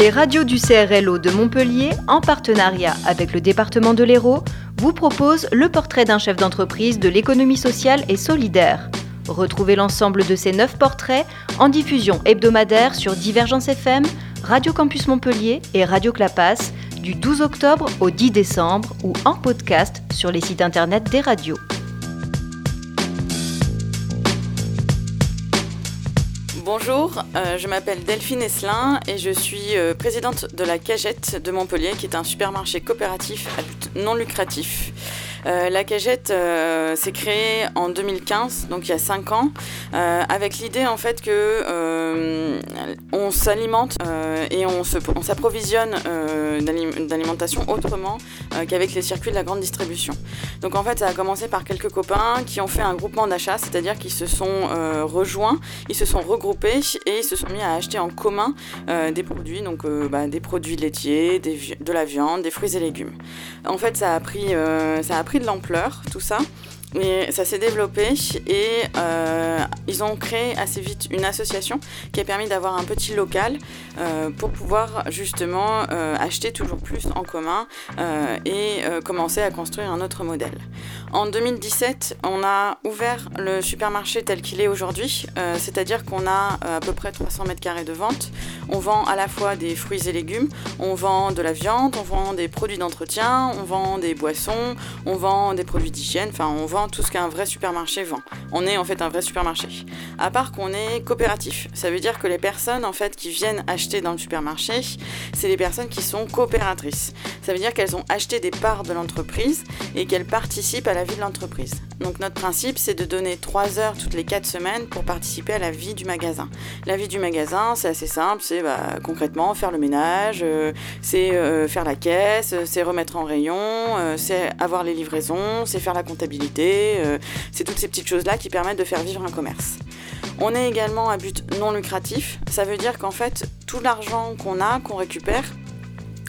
Les radios du CRLO de Montpellier, en partenariat avec le département de l'Hérault, vous proposent le portrait d'un chef d'entreprise de l'économie sociale et solidaire. Retrouvez l'ensemble de ces neuf portraits en diffusion hebdomadaire sur Divergence FM, Radio Campus Montpellier et Radio Clapas du 12 octobre au 10 décembre ou en podcast sur les sites internet des radios. Bonjour, euh, je m'appelle Delphine Esselin et je suis euh, présidente de la Cagette de Montpellier, qui est un supermarché coopératif à but non lucratif. Euh, la Cagette euh, s'est créée en 2015, donc il y a 5 ans, euh, avec l'idée en fait que on s'alimente et on s'approvisionne d'alimentation autrement qu'avec les circuits de la grande distribution. Donc en fait, ça a commencé par quelques copains qui ont fait un groupement d'achat, c'est-à-dire qu'ils se sont rejoints, ils se sont regroupés et ils se sont mis à acheter en commun des produits, donc bah, des produits laitiers, de la viande, des fruits et légumes. En fait, ça a pris, ça a pris de l'ampleur, tout ça. Mais ça s'est développé et euh, ils ont créé assez vite une association qui a permis d'avoir un petit local euh, pour pouvoir justement euh, acheter toujours plus en commun et commencer à construire un autre modèle. En 2017, on a ouvert le supermarché tel qu'il est aujourd'hui, c'est-à-dire qu'on a à peu près 300 mètres carrés de vente. On vend à la fois des fruits et légumes, on vend de la viande, on vend des produits d'entretien, on vend des boissons, on vend des produits d'hygiène, enfin on vend tout ce qu'un vrai supermarché vend. On est en fait un vrai supermarché. À part qu'on est coopératif. Ça veut dire que les personnes en fait qui viennent acheter dans le supermarché, c'est les personnes qui sont coopératrices. Ça veut dire qu'elles ont acheté des parts de l'entreprise et qu'elles participent à la vie de l'entreprise. Donc notre principe, c'est de donner 3 heures toutes les 4 semaines pour participer à la vie du magasin. La vie du magasin, c'est assez simple, c'est bah, concrètement faire le ménage, euh, c'est euh, faire la caisse, c'est remettre en rayon, euh, c'est avoir les livraisons, c'est faire la comptabilité, euh, c'est toutes ces petites choses-là qui permettent de faire vivre un commerce. On est également à but non lucratif, ça veut dire qu'en fait, tout l'argent qu'on a, qu'on récupère,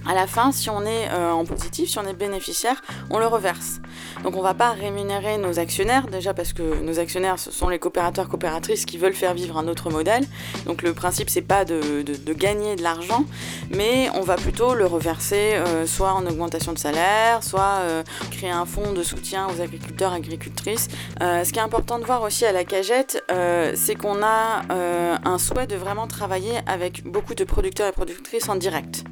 à la fin, si on est euh, en positif, si on est bénéficiaire, on le reverse. Donc on ne va pas rémunérer nos actionnaires, déjà parce que nos actionnaires, ce sont les coopérateurs, coopératrices qui veulent faire vivre un autre modèle. Donc le principe, c'est pas de, gagner de l'argent, mais on va plutôt le reverser euh, soit en augmentation de salaire, soit euh, créer un fonds de soutien aux agriculteurs, agricultrices. ce qui est important de voir aussi à la cagette, c'est qu'on a un souhait de vraiment travailler avec beaucoup de producteurs et productrices en direct.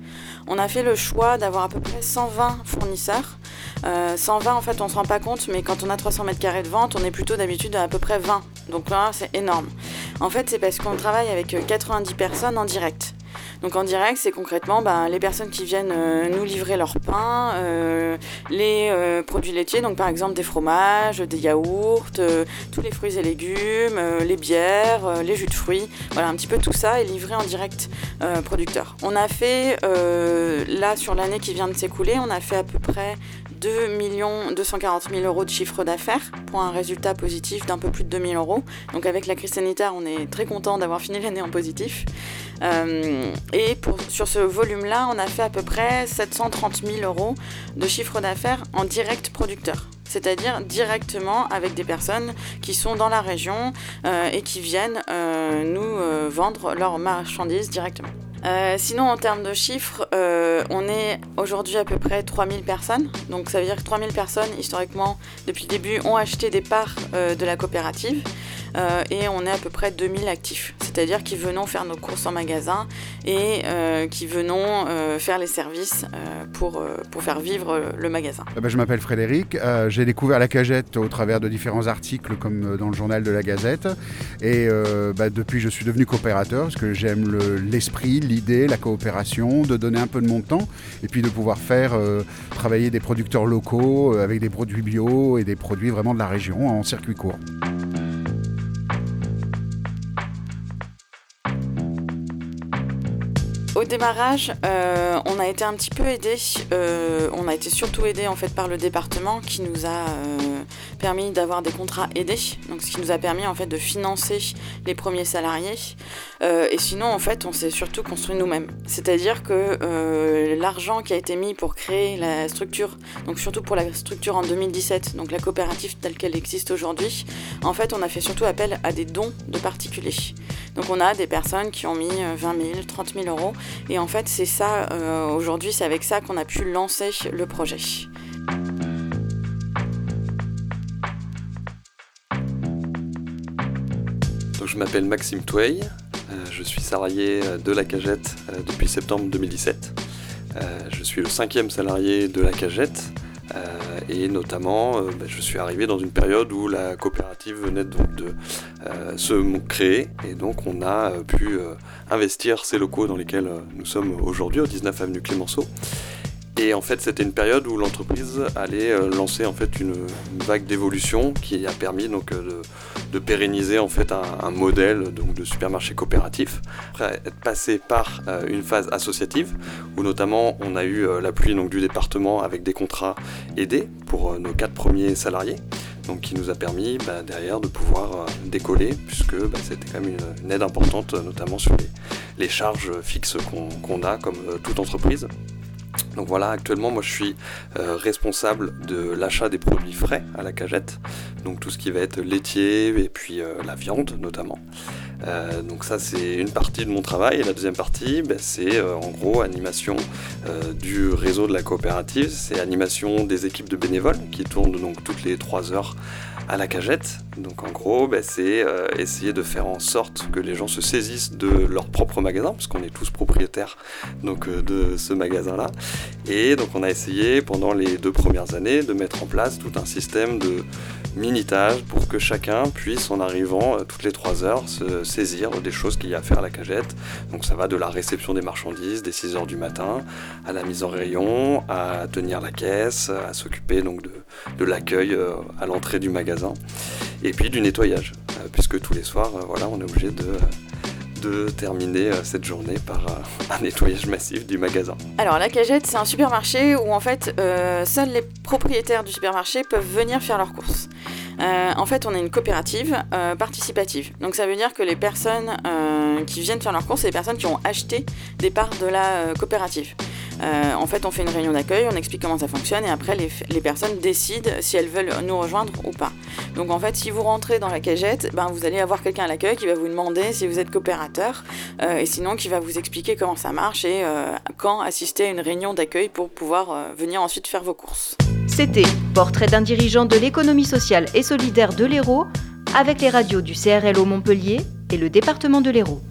On a fait le choix d'avoir à peu près 120 fournisseurs. 120, en fait, on se rend pas compte, mais quand on a 300 mètres carrés de vente, on est plutôt d'habitude à à peu près 20. Donc là, c'est énorme. En fait, c'est parce qu'on travaille avec 90 personnes en direct. Donc en direct, c'est concrètement bah, les personnes qui viennent euh, nous livrer leur pain, euh, les euh, produits laitiers, donc par exemple des fromages, des yaourts, tous les fruits et légumes, les bières, les jus de fruits, voilà un petit peu tout ça est livré en direct producteur. On a fait là sur l'année qui vient de s'écouler, on a fait à peu près 2 240 000 euros de chiffre d'affaires pour un résultat positif d'un peu plus de 2 000 euros. Donc avec la crise sanitaire, on est très content d'avoir fini l'année en positif. Euh, et sur ce volume-là, on a fait à peu près 730 000 euros de chiffre d'affaires en direct producteur c'est-à-dire directement avec des personnes qui sont dans la région euh, et qui viennent euh, nous vendre leurs marchandises directement. Sinon, en termes de chiffres, on est aujourd'hui à peu près 3000 personnes. Donc ça veut dire que 3000 personnes, historiquement, depuis le début, ont acheté des parts de la coopérative. Et on est à peu près 2000 actifs. C'est-à-dire qui venons faire nos courses en magasin et qui venons faire les services pour, faire vivre le magasin. Eh ben, je m'appelle Frédéric. J'ai découvert la cagette au travers de différents articles comme dans le journal de la Gazette. Et bah, depuis, je suis devenu coopérateur parce que j'aime l'esprit, l'idée, la coopération, de donner un peu de mon temps et puis de pouvoir faire euh, travailler des producteurs locaux euh, avec des produits bio et des produits vraiment de la région en circuit court. Démarrage, euh, on a été un petit peu aidé. on a été surtout aidé en fait par le département qui nous a permis d'avoir des contrats aidés, donc ce qui nous a permis en fait de financer les premiers salariés. Euh, et sinon, en fait, on s'est surtout construit nous-mêmes. C'est-à-dire que euh, l'argent qui a été mis pour créer la structure, donc surtout pour la structure en 2017, donc la coopérative telle qu'elle existe aujourd'hui, en fait, on a fait surtout appel à des dons de particuliers. Donc on a des personnes qui ont mis 20 000, 30 000 euros. Et en fait, c'est ça, aujourd'hui, c'est avec ça qu'on a pu lancer le projet. je m'appelle Maxime Twey, je suis salarié de la Cagette depuis septembre 2017. je suis le cinquième salarié de la Cagette euh, et notamment, euh, bah, je suis arrivé dans une période où la coopérative venait de euh, se créer et donc on a pu investir ces locaux dans lesquels nous sommes aujourd'hui, au 19 avenue Clémenceau. Et en fait, c'était une période où l'entreprise allait lancer en fait une, vague d'évolution qui a permis donc de, pérenniser en fait un, modèle de supermarché coopératif. Après être passé par une phase associative où notamment on a eu l'appui donc du département avec des contrats aidés pour nos quatre premiers salariés. Qui nous a permis bah, derrière de pouvoir décoller, puisque bah, c'était quand même une, aide importante, notamment sur les, charges fixes qu'on a comme toute entreprise. Donc voilà, actuellement, moi je suis euh, responsable de l'achat des produits frais à la cagette, donc tout ce qui va être laitier et puis euh, la viande notamment. Euh, donc ça c'est une partie de mon travail. Et la deuxième partie ben, c'est en gros animation du réseau de la coopérative, c'est animation des équipes de bénévoles qui tournent donc toutes les 3 heures à la cagette. Donc en gros, ben, c'est essayer de faire en sorte que les gens se saisissent de leur propre magasin, parce qu'on est tous propriétaires donc, de ce magasin-là, et donc on a essayé pendant les deux premières années de mettre en place tout un système de minutage pour que chacun puisse en arrivant euh, toutes les trois heures se saisir des choses qu'il y a à faire à la cagette. Donc ça va de la réception des marchandises dès 6 heures du matin à la mise en rayon, à tenir la caisse, à s'occuper donc de, l'accueil euh, à l'entrée du magasin et puis du nettoyage euh, puisque tous les soirs voilà, on est obligé de de terminer euh, cette journée par euh, un nettoyage massif du magasin. Alors la cagette, c'est un supermarché où en fait euh, seuls les propriétaires du supermarché peuvent venir faire leurs courses. en fait, on est une coopérative participative. Donc ça veut dire que les personnes qui viennent faire leurs courses, c'est les personnes qui ont acheté des parts de la coopérative. Euh, en fait, on fait une réunion d'accueil, on explique comment ça fonctionne et après, les, personnes décident si elles veulent nous rejoindre ou pas. Donc, en fait, si vous rentrez dans la cagette, ben, vous allez avoir quelqu'un à l'accueil qui va vous demander si vous êtes coopérateur euh, et sinon qui va vous expliquer comment ça marche et euh, quand assister à une réunion d'accueil pour pouvoir venir ensuite faire vos courses. C'était Portrait d'un dirigeant de l'économie sociale et solidaire de l'Hérault avec les radios du CRLO Montpellier et le département de l'Hérault.